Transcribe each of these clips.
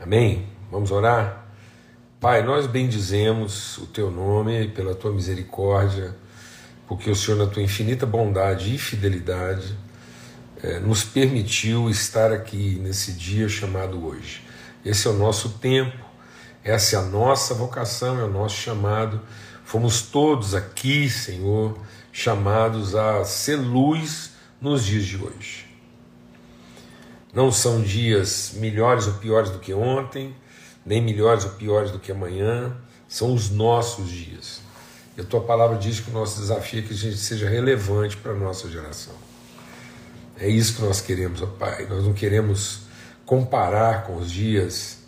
Amém? Vamos orar? Pai, nós bendizemos o teu nome pela tua misericórdia, porque o Senhor, na tua infinita bondade e fidelidade, eh, nos permitiu estar aqui nesse dia chamado hoje. Esse é o nosso tempo, essa é a nossa vocação, é o nosso chamado. Fomos todos aqui, Senhor, chamados a ser luz nos dias de hoje. Não são dias melhores ou piores do que ontem, nem melhores ou piores do que amanhã, são os nossos dias. E a tua palavra diz que o nosso desafio é que a gente seja relevante para a nossa geração. É isso que nós queremos, ó Pai. Nós não queremos comparar com os dias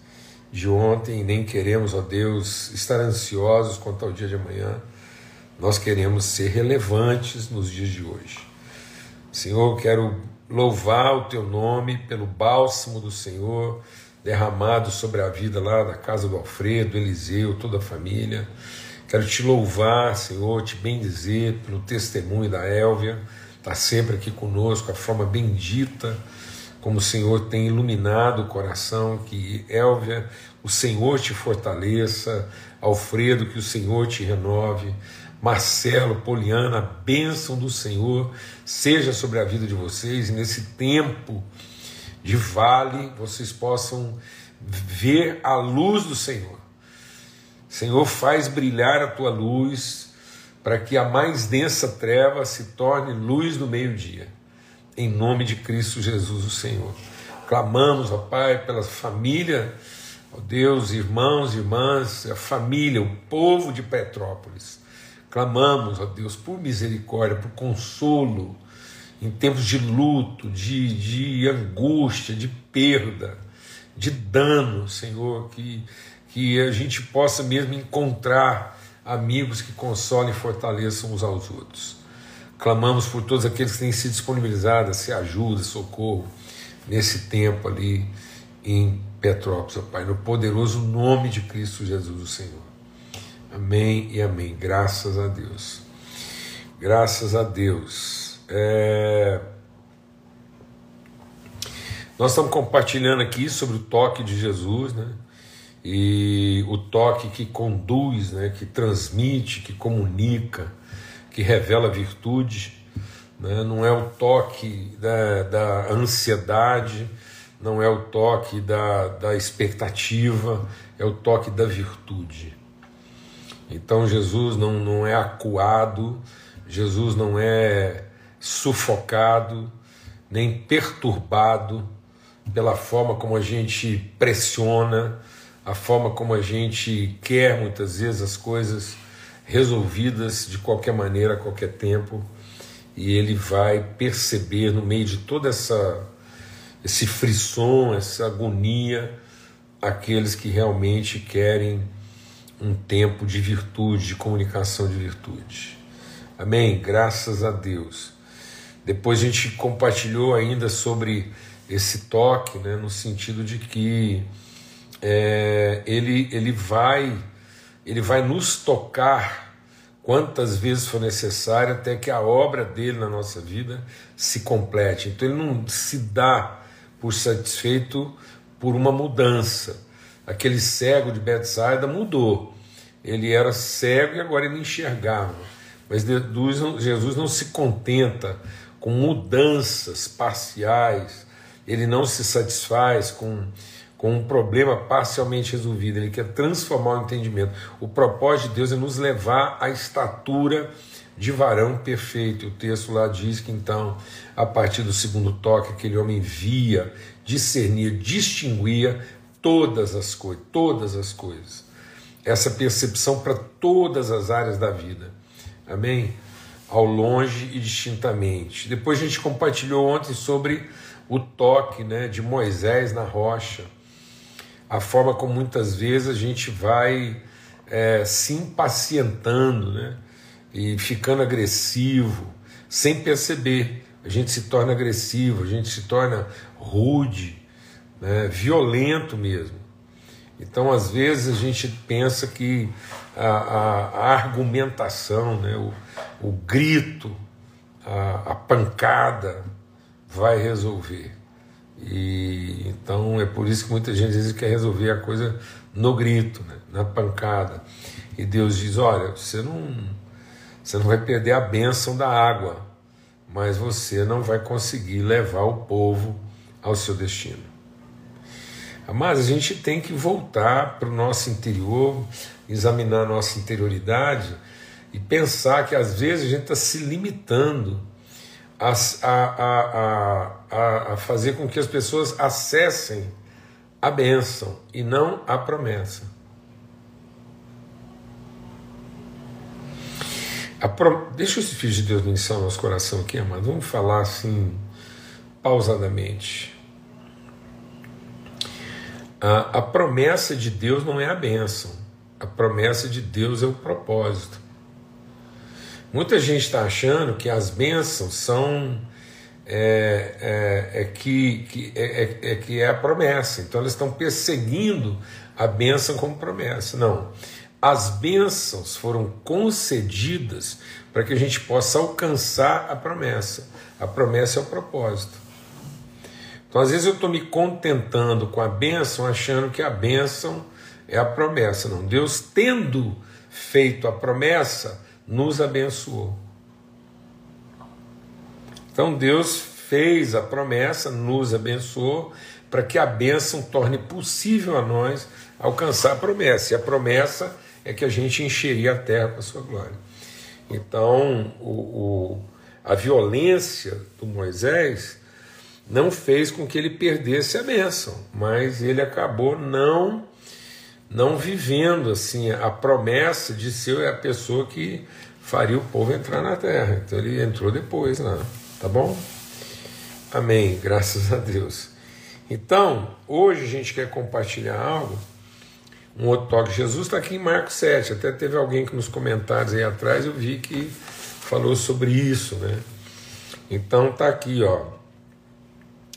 de ontem, nem queremos, ó Deus, estar ansiosos quanto ao dia de amanhã. Nós queremos ser relevantes nos dias de hoje. Senhor, quero louvar o teu nome pelo bálsamo do Senhor derramado sobre a vida lá da casa do Alfredo, Eliseu, toda a família. Quero te louvar, Senhor, te bendizer pelo testemunho da Élvia, está sempre aqui conosco, a forma bendita como o Senhor tem iluminado o coração, que Élvia, o Senhor te fortaleça, Alfredo, que o Senhor te renove, Marcelo, Poliana, a bênção do Senhor seja sobre a vida de vocês e nesse tempo de vale vocês possam ver a luz do Senhor. Senhor, faz brilhar a tua luz para que a mais densa treva se torne luz do meio-dia. Em nome de Cristo Jesus, o Senhor. Clamamos, ó Pai, pela família, ó Deus, irmãos, irmãs, a família, o povo de Petrópolis Clamamos, ó Deus, por misericórdia, por consolo, em tempos de luto, de, de angústia, de perda, de dano, Senhor, que, que a gente possa mesmo encontrar amigos que consolem e fortaleçam uns aos outros. Clamamos por todos aqueles que têm se disponibilizado a se ajuda, socorro, nesse tempo ali em Petrópolis, ó Pai, no poderoso nome de Cristo Jesus, o Senhor. Amém e amém. Graças a Deus. Graças a Deus. É... Nós estamos compartilhando aqui sobre o toque de Jesus, né? E o toque que conduz, né? que transmite, que comunica, que revela virtude. Né? Não é o toque da, da ansiedade, não é o toque da, da expectativa, é o toque da virtude. Então Jesus não, não é acuado, Jesus não é sufocado, nem perturbado pela forma como a gente pressiona, a forma como a gente quer muitas vezes as coisas resolvidas de qualquer maneira, a qualquer tempo, e ele vai perceber no meio de toda essa esse frisson, essa agonia, aqueles que realmente querem um tempo de virtude, de comunicação de virtude. Amém? Graças a Deus. Depois a gente compartilhou ainda sobre esse toque, né, no sentido de que é, ele, ele, vai, ele vai nos tocar quantas vezes for necessário até que a obra dele na nossa vida se complete. Então ele não se dá por satisfeito por uma mudança Aquele cego de Betsaida mudou. Ele era cego e agora ele enxergava. Mas Jesus não se contenta com mudanças parciais, ele não se satisfaz com, com um problema parcialmente resolvido, ele quer transformar o entendimento. O propósito de Deus é nos levar à estatura de varão perfeito. O texto lá diz que então, a partir do segundo toque, aquele homem via, discernia, distinguia todas as coisas, todas as coisas. Essa percepção para todas as áreas da vida. Amém? Ao longe e distintamente. Depois a gente compartilhou ontem sobre o toque né, de Moisés na rocha. A forma como muitas vezes a gente vai é, se impacientando né, e ficando agressivo, sem perceber. A gente se torna agressivo, a gente se torna rude, né, violento mesmo. Então, às vezes, a gente pensa que a, a, a argumentação, né, o, o grito, a, a pancada vai resolver. E então é por isso que muita gente diz que quer resolver a coisa no grito, né? na pancada. E Deus diz: olha, você não, você não vai perder a bênção da água, mas você não vai conseguir levar o povo ao seu destino. Mas a gente tem que voltar para o nosso interior, examinar a nossa interioridade e pensar que às vezes a gente está se limitando a, a, a, a, fazer com que as pessoas acessem a bênção e não a promessa. Pro... Deixa os filhos de Deus iniciar o nosso coração aqui, amado. Vamos falar assim, pausadamente. A, a promessa de Deus não é a bênção, a promessa de Deus é o propósito. Muita gente está achando que as bênçãos são é, é, é que, que é, é, é, que é a promessa. Então elas estão perseguindo a bênção como promessa. Não. As bênçãos foram concedidas para que a gente possa alcançar a promessa. A promessa é o propósito. Então, às vezes, eu estou me contentando com a bênção, achando que a bênção é a promessa. Não, Deus, tendo feito a promessa, nos abençoou. Então Deus fez a promessa, nos abençoou, para que a bênção torne possível a nós alcançar a promessa. E a promessa é que a gente encheria a terra com a sua glória. Então, o, o, a violência do Moisés não fez com que ele perdesse a bênção, mas ele acabou não não vivendo assim a promessa de ser a pessoa que faria o povo entrar na terra. Então ele entrou depois lá, tá bom? Amém, graças a Deus. Então, hoje a gente quer compartilhar algo, um outro toque. Jesus está aqui em Marcos 7, até teve alguém que nos comentários aí atrás eu vi que falou sobre isso, né? Então tá aqui, ó,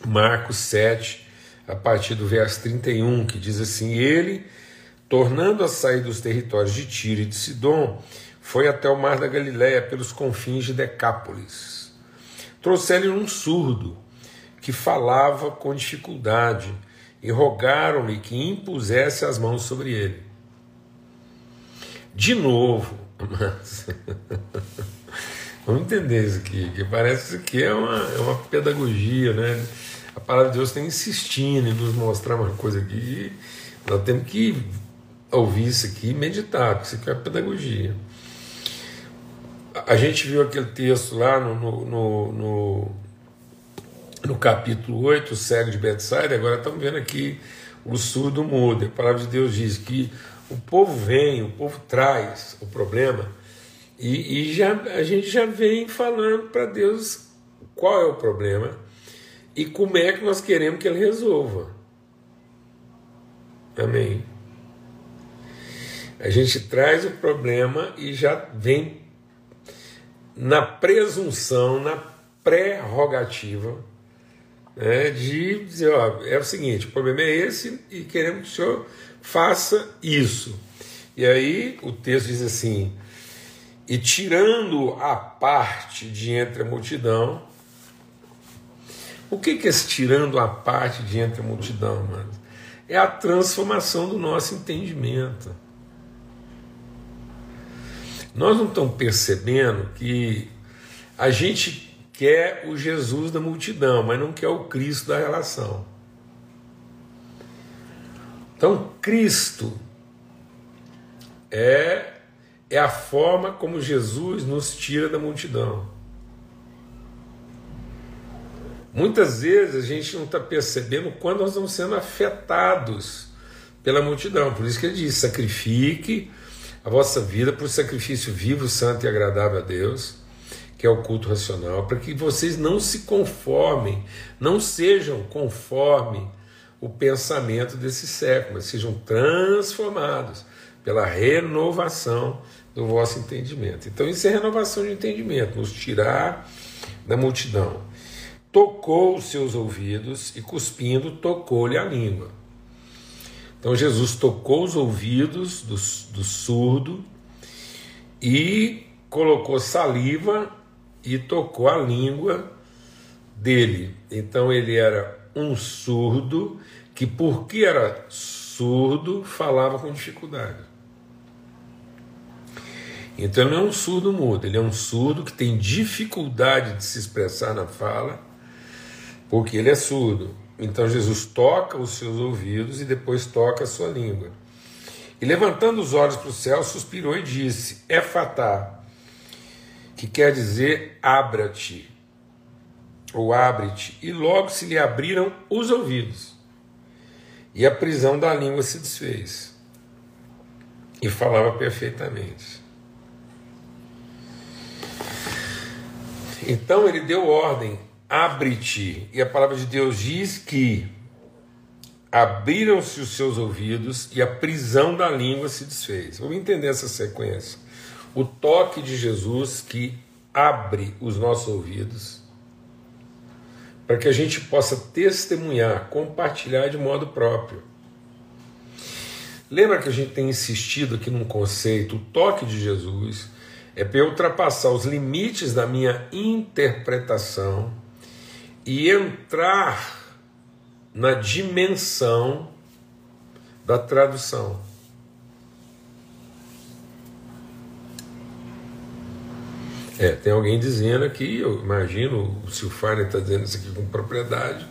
Marcos 7, a partir do verso 31, que diz assim: Ele tornando a sair dos territórios de Tiro e de Sidom, foi até o mar da Galiléia pelos confins de Decápolis. Trouxeram-lhe um surdo que falava com dificuldade e rogaram-lhe que impusesse as mãos sobre ele. De novo, vamos entender isso aqui, que parece que é uma, é uma pedagogia, né? A palavra de Deus está insistindo em nos mostrar uma coisa aqui. Nós temos que ouvir isso aqui e meditar, porque isso aqui é pedagogia. A gente viu aquele texto lá no, no, no, no, capítulo 8, o cego de Betsaida, agora estamos vendo aqui o surdo mudo. A palavra de Deus diz que o povo vem, o povo traz o problema, e, e já, a gente já vem falando para Deus qual é o problema e como é que nós queremos que ele resolva. Amém. A gente traz o problema e já vem na presunção, na prerrogativa né, de dizer: ó, é o seguinte, o problema é esse e queremos que o senhor faça isso. E aí o texto diz assim: e tirando a parte de entre a multidão. O que, que é esse tirando a parte de entre a multidão, mano? É a transformação do nosso entendimento. Nós não estamos percebendo que a gente quer o Jesus da multidão, mas não quer o Cristo da relação. Então, Cristo é, é a forma como Jesus nos tira da multidão. Muitas vezes a gente não está percebendo quando nós estamos sendo afetados pela multidão. Por isso que ele diz: sacrifique a vossa vida por sacrifício vivo, santo e agradável a Deus, que é o culto racional, para que vocês não se conformem, não sejam conforme o pensamento desse século, mas sejam transformados pela renovação do vosso entendimento. Então, isso é renovação de entendimento, nos tirar da multidão. Tocou os seus ouvidos e, cuspindo, tocou-lhe a língua. Então Jesus tocou os ouvidos do, do surdo e colocou saliva e tocou a língua dele. Então ele era um surdo que, porque era surdo, falava com dificuldade. Então ele não é um surdo mudo, ele é um surdo que tem dificuldade de se expressar na fala, porque ele é surdo. Então Jesus toca os seus ouvidos e depois toca a sua língua. E levantando os olhos para o céu, suspirou e disse: É fatá, que quer dizer abra-te, ou abre-te. E logo se lhe abriram os ouvidos, e a prisão da língua se desfez, e falava perfeitamente. Então ele deu ordem: abre-te. E a palavra de Deus diz que abriram-se os seus ouvidos e a prisão da língua se desfez. Vamos entender essa sequência. O toque de Jesus que abre os nossos ouvidos para que a gente possa testemunhar, compartilhar de modo próprio. Lembra que a gente tem insistido aqui num conceito, o toque de Jesus é para eu ultrapassar os limites da minha interpretação e entrar na dimensão da tradução. É, tem alguém dizendo aqui, eu imagino, o Silfane está dizendo isso aqui com propriedade,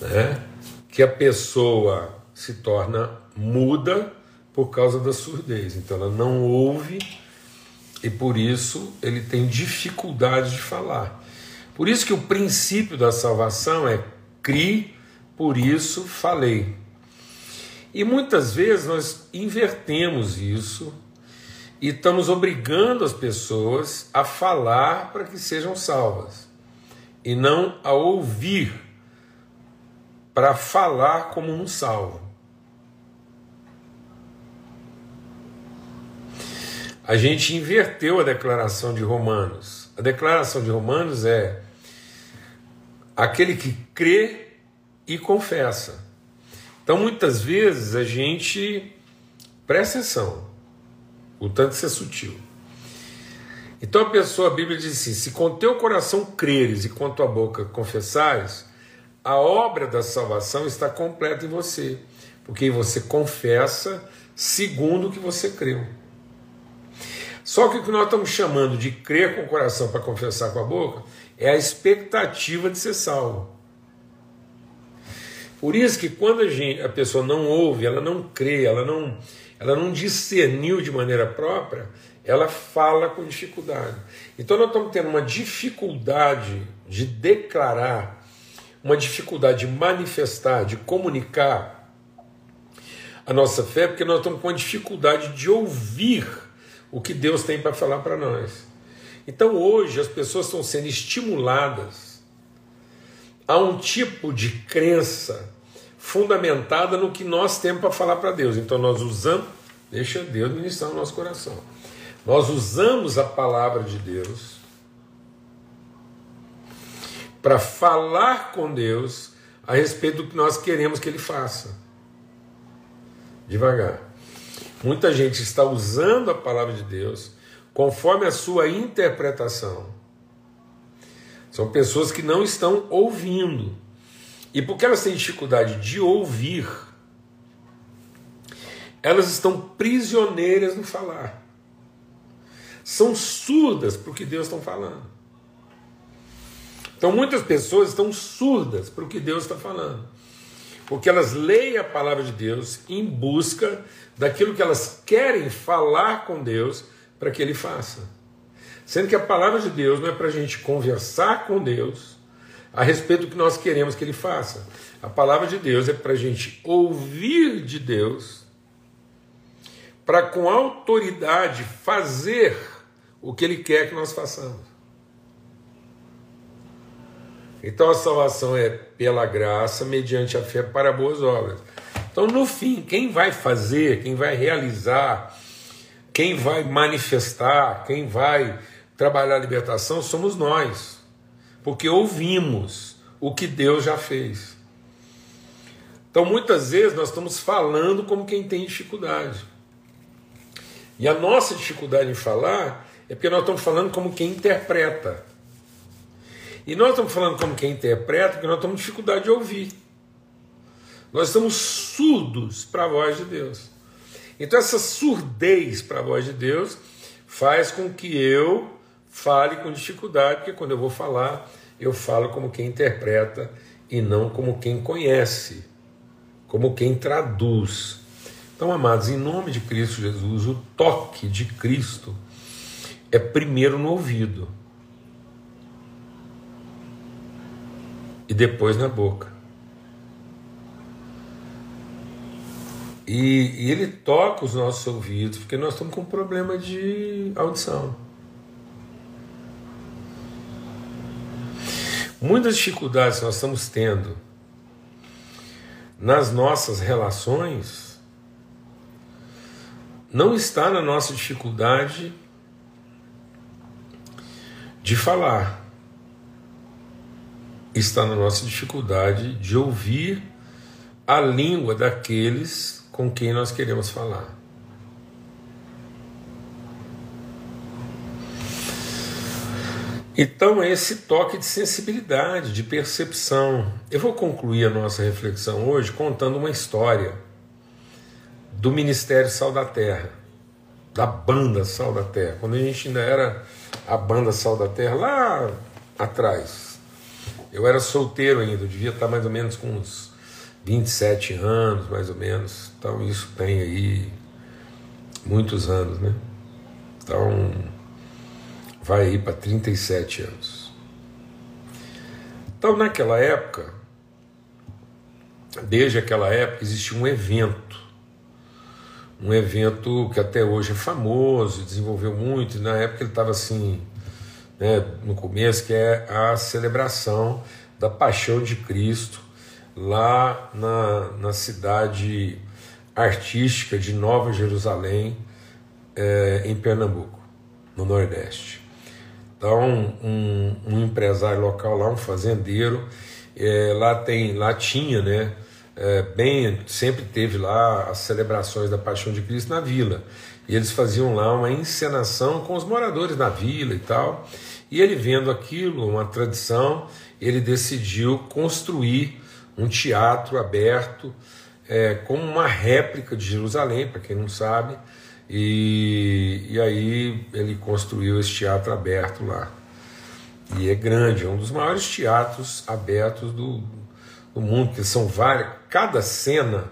né, que a pessoa se torna muda por causa da surdez. Então ela não ouve e por isso ele tem dificuldade de falar. Por isso que o princípio da salvação é crie, por isso falei. E muitas vezes nós invertemos isso e estamos obrigando as pessoas a falar para que sejam salvas e não a ouvir para falar como um salvo. A gente inverteu a declaração de Romanos. A declaração de Romanos é aquele que crê e confessa. Então, muitas vezes a gente presta atenção, o tanto isso é sutil. Então a pessoa, a Bíblia diz assim: se com teu coração creres e com tua boca confessares, a obra da salvação está completa em você, porque você confessa segundo o que você creu. Só que o que nós estamos chamando de crer com o coração para confessar com a boca é a expectativa de ser salvo. Por isso que quando a, gente, a pessoa não ouve, ela não crê, ela não, ela não discerniu de maneira própria, ela fala com dificuldade. Então nós estamos tendo uma dificuldade de declarar, uma dificuldade de manifestar, de comunicar a nossa fé, porque nós estamos com uma dificuldade de ouvir o que Deus tem para falar para nós. Então hoje as pessoas estão sendo estimuladas há um tipo de crença fundamentada no que nós temos para falar para Deus. Então nós usamos, deixa Deus ministrar o nosso coração. Nós usamos a palavra de Deus para falar com Deus a respeito do que nós queremos que Ele faça. Devagar. Muita gente está usando a palavra de Deus conforme a sua interpretação são pessoas que não estão ouvindo. E porque elas têm dificuldade de ouvir, elas estão prisioneiras no falar. São surdas para o que Deus está falando. Então muitas pessoas estão surdas para o que Deus está falando. Porque elas leem a palavra de Deus em busca daquilo que elas querem falar com Deus para que Ele faça. Sendo que a palavra de Deus não é para a gente conversar com Deus a respeito do que nós queremos que Ele faça. A palavra de Deus é para a gente ouvir de Deus, para com autoridade fazer o que Ele quer que nós façamos. Então a salvação é pela graça, mediante a fé para boas obras. Então, no fim, quem vai fazer, quem vai realizar, quem vai manifestar, quem vai trabalhar a libertação somos nós, porque ouvimos o que Deus já fez. Então, muitas vezes, nós estamos falando como quem tem dificuldade. E a nossa dificuldade em falar é porque nós estamos falando como quem interpreta. E nós estamos falando como quem interpreta, porque nós com dificuldade de ouvir. Nós estamos surdos para a voz de Deus. Então, essa surdez para a voz de Deus faz com que eu fale com dificuldade, porque quando eu vou falar, eu falo como quem interpreta e não como quem conhece, como quem traduz. Então, amados, em nome de Cristo Jesus, o toque de Cristo é primeiro no ouvido e depois na boca. E, e, ele toca os nossos ouvidos, porque nós estamos com problema de audição. Muitas dificuldades que nós estamos tendo nas nossas relações não está na nossa dificuldade de falar, está na nossa dificuldade de ouvir a língua daqueles com quem nós queremos falar. Então, é esse toque de sensibilidade, de percepção. Eu vou concluir a nossa reflexão hoje contando uma história do Ministério Sal da Terra, da banda Sal da Terra, quando a gente ainda era a banda Sal da Terra, lá atrás. Eu era solteiro ainda, eu devia estar mais ou menos com uns 27 anos, mais ou menos. Então isso tem aí muitos anos, né? Então vai aí para 37 anos. Então naquela época, desde aquela época existia um evento, um evento que até hoje é famoso, desenvolveu muito, e na época ele estava assim, né, no começo, que é a celebração da paixão de Cristo lá na, na cidade artística de Nova Jerusalém, é, em Pernambuco, no Nordeste. Então, um, um empresário local lá, um fazendeiro, é, lá tem, lá tinha, né? É, bem, sempre teve lá as celebrações da Paixão de Cristo na vila. E eles faziam lá uma encenação com os moradores da vila e tal. E ele vendo aquilo, uma tradição, ele decidiu construir um teatro aberto, é, como uma réplica de Jerusalém, para quem não sabe, e, e aí ele construiu esse teatro aberto lá. E é grande, é um dos maiores teatros abertos do, do mundo, que são várias, cada cena,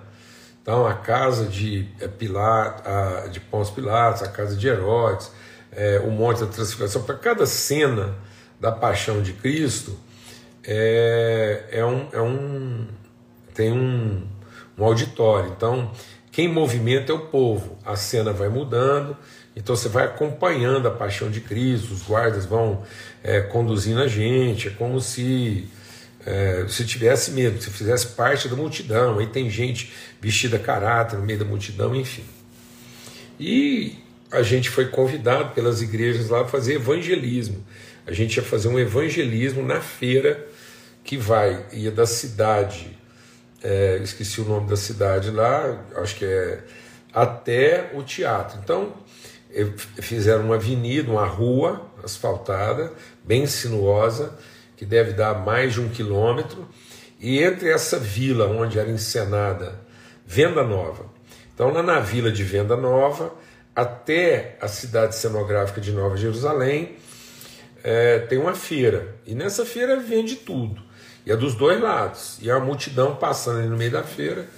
então a casa de é, Pilatos, a, de Pôncio Pilatos, a casa de Herodes, é, o Monte da Transfiguração, para cada cena da paixão de Cristo, é, é, um, é um, tem um, um auditório. Então, quem movimenta é o povo. A cena vai mudando, então você vai acompanhando a paixão de Cristo, os guardas vão é, conduzindo a gente, é como se é, se tivesse medo, se fizesse parte da multidão. Aí tem gente vestida caráter no meio da multidão, enfim. E a gente foi convidado pelas igrejas lá a fazer evangelismo. A gente ia fazer um evangelismo na feira que vai, ia da cidade, é, esqueci o nome da cidade lá, acho que é até o teatro. Então, fizeram uma avenida, uma rua asfaltada, bem sinuosa, que deve dar mais de um quilômetro, e entre essa vila onde era encenada Venda Nova, então lá na vila de Venda Nova, até a cidade cenográfica de Nova Jerusalém, é, tem uma feira, e nessa feira vende tudo. E é dos dois lados. E a multidão passando ali no meio da feira.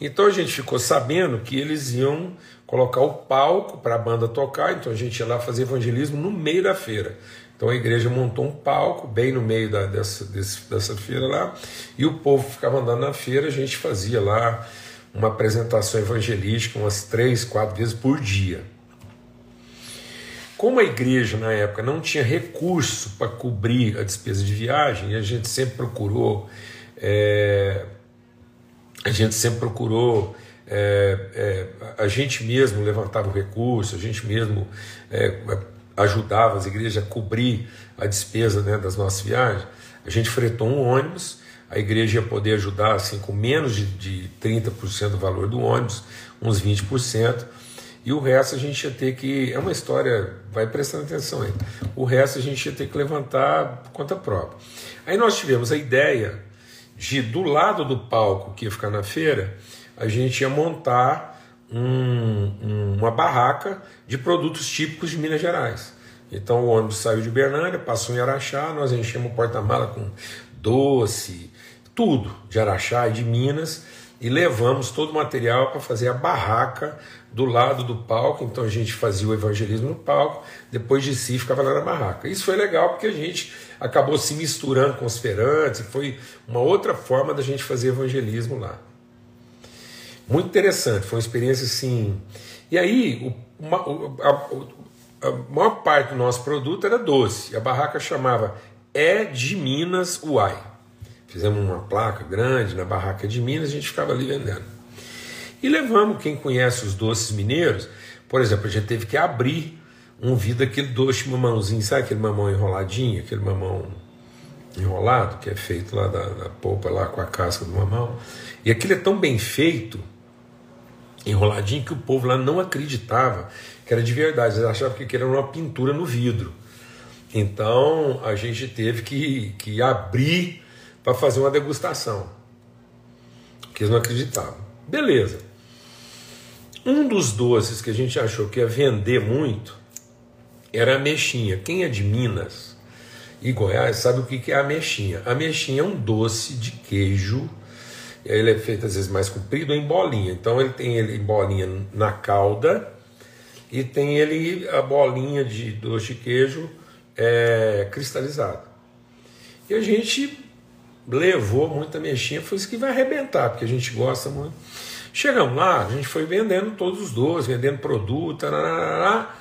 Então a gente ficou sabendo que eles iam colocar o palco para a banda tocar, então a gente ia lá fazer evangelismo no meio da feira. Então a igreja montou um palco bem no meio da, dessa, desse, dessa feira lá, e o povo ficava andando na feira, a gente fazia lá uma apresentação evangelística umas três, quatro vezes por dia. Como a igreja na época não tinha recurso para cobrir a despesa de viagem, a gente sempre procurou, é, a gente sempre procurou, é, é, a gente mesmo levantava o recurso, a gente mesmo é, ajudava as igrejas a cobrir a despesa né, das nossas viagens. A gente fretou um ônibus, a igreja ia poder ajudar assim com menos de, de 30% do valor do ônibus, uns 20%. E o resto a gente ia ter que. É uma história, vai prestando atenção aí. O resto a gente ia ter que levantar conta própria. Aí nós tivemos a ideia de, do lado do palco que ia ficar na feira, a gente ia montar um, um, uma barraca de produtos típicos de Minas Gerais. Então o ônibus saiu de Bernânia, passou em Araxá, nós enchemos o porta-mala com doce, tudo de Araxá e de Minas e levamos todo o material para fazer a barraca do lado do palco. Então a gente fazia o evangelismo no palco, depois de si ficava lá na barraca. Isso foi legal porque a gente acabou se misturando com os feirantes, foi uma outra forma da gente fazer evangelismo lá. Muito interessante, foi uma experiência assim. E aí, uma, a, a, maior parte do nosso produto era doce. A barraca chamava É de Minas Uai. Fizemos uma placa grande na barraca de Minas, a gente ficava ali vendendo. E levamos, quem conhece os doces mineiros, por exemplo, a gente teve que abrir um vidro daquele doce mamãozinho, sabe aquele mamão enroladinho, aquele mamão enrolado, que é feito lá da, da polpa, lá com a casca do mamão. E aquilo é tão bem feito, enroladinho, que o povo lá não acreditava que era de verdade, eles achavam que era uma pintura no vidro. Então a gente teve que, que abrir para fazer uma degustação. Porque eles não acreditavam. Beleza. Um dos doces que a gente achou que ia vender muito era a mexinha. Quem é de Minas e Goiás sabe o que é a mexinha. A mexinha é um doce de queijo. Ele é feito às vezes mais comprido em bolinha. Então ele tem ele em bolinha na calda e tem ele a bolinha de doce de queijo é, cristalizado. E a gente levou muita mexinha, foi isso que vai arrebentar, porque a gente gosta muito. Chegamos lá, a gente foi vendendo todos os doces, vendendo produto, tarará,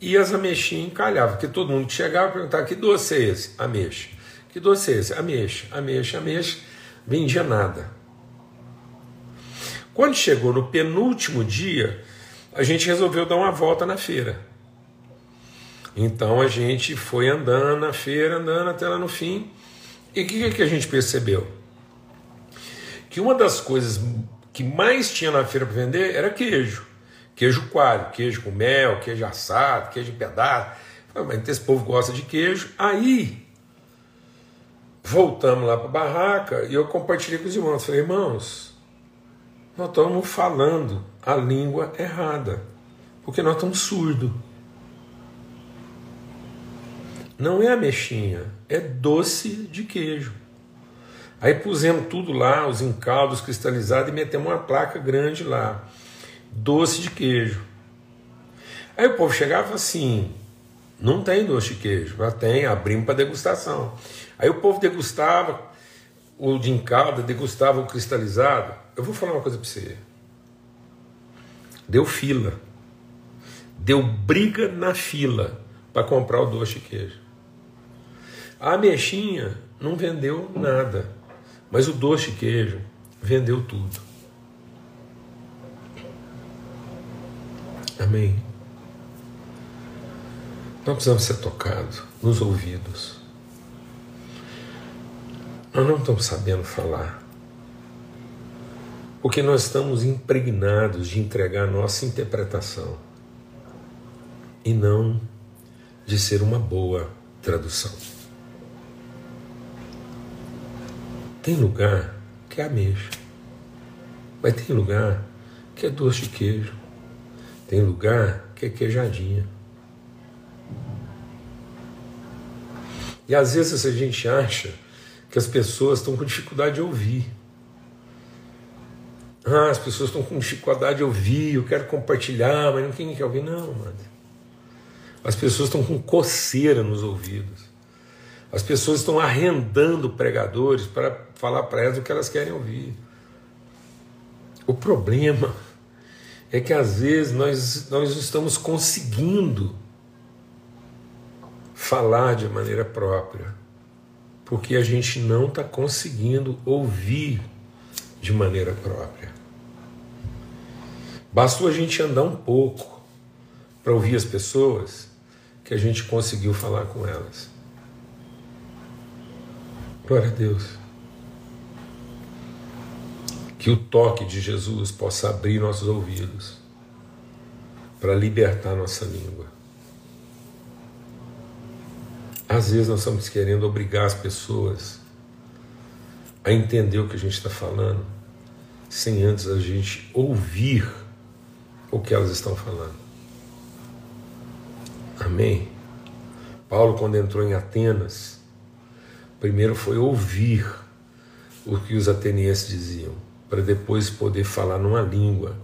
e as ameixinhas encalhavam, porque todo mundo chegava perguntava: que doce é esse? Ameixa. Que doce é esse? Ameixa, ameixa, ameixa. Vendia nada. Quando chegou no penúltimo dia, a gente resolveu dar uma volta na feira. Então a gente foi andando na feira, andando até lá no fim. E o que, que a gente percebeu? Que uma das coisas que mais tinha na feira para vender era queijo. Queijo coalho, queijo com mel, queijo assado, queijo em pedaço. Mas esse povo gosta de queijo. Aí, voltamos lá para a barraca e eu compartilhei com os irmãos. Falei, irmãos, nós estamos falando a língua errada, porque nós estamos surdos. Não é ameixinha, é doce de queijo. Aí pusemos tudo lá, os encaldos cristalizados, e metemos uma placa grande lá. Doce de queijo. Aí o povo chegava assim: não tem doce de queijo, já tem, abrimos para degustação. Aí o povo degustava o de encalda, degustava o cristalizado. Eu vou falar uma coisa para você. Deu fila. Deu briga na fila para comprar o doce de queijo. A ameixinha não vendeu nada, mas o doce queijo vendeu tudo. Amém. Nós precisamos ser tocados nos ouvidos. Nós não estamos sabendo falar. Porque nós estamos impregnados de entregar nossa interpretação e não de ser uma boa tradução. Tem lugar que é ameixa, mas tem lugar que é doce de queijo, tem lugar que é queijadinha. E às vezes a gente acha que as pessoas estão com dificuldade de ouvir. Ah, as pessoas estão com dificuldade de ouvir, eu quero compartilhar, mas ninguém quer ouvir. Não, mano. As pessoas estão com coceira nos ouvidos. As pessoas estão arrendando pregadores para falar para elas o que elas querem ouvir. O problema é que às vezes nós, nós estamos conseguindo falar de maneira própria, porque a gente não está conseguindo ouvir de maneira própria. Bastou a gente andar um pouco para ouvir as pessoas que a gente conseguiu falar com elas. Glória a Deus. Que o toque de Jesus possa abrir nossos ouvidos. para libertar nossa língua. Às vezes nós estamos querendo obrigar as pessoas a entender o que a gente está falando, sem antes a gente ouvir o que elas estão falando. Amém? Paulo, quando entrou em Atenas, primeiro foi ouvir o que os atenienses diziam, para depois poder falar numa língua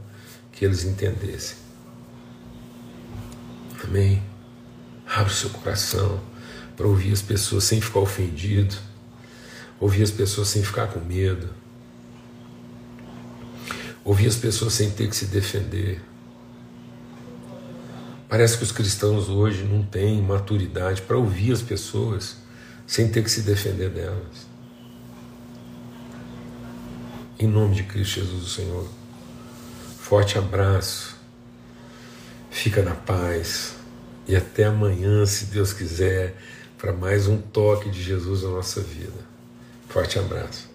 que eles entendessem. Amém? Abre o seu coração para ouvir as pessoas sem ficar ofendido, ouvir as pessoas sem ficar com medo, ouvir as pessoas sem ter que se defender. Parece que os cristãos hoje não têm maturidade para ouvir as pessoas sem ter que se defender delas. Em nome de Cristo Jesus, o Senhor. Forte abraço. Fica na paz. E até amanhã, se Deus quiser, para mais um toque de Jesus na nossa vida. Forte abraço.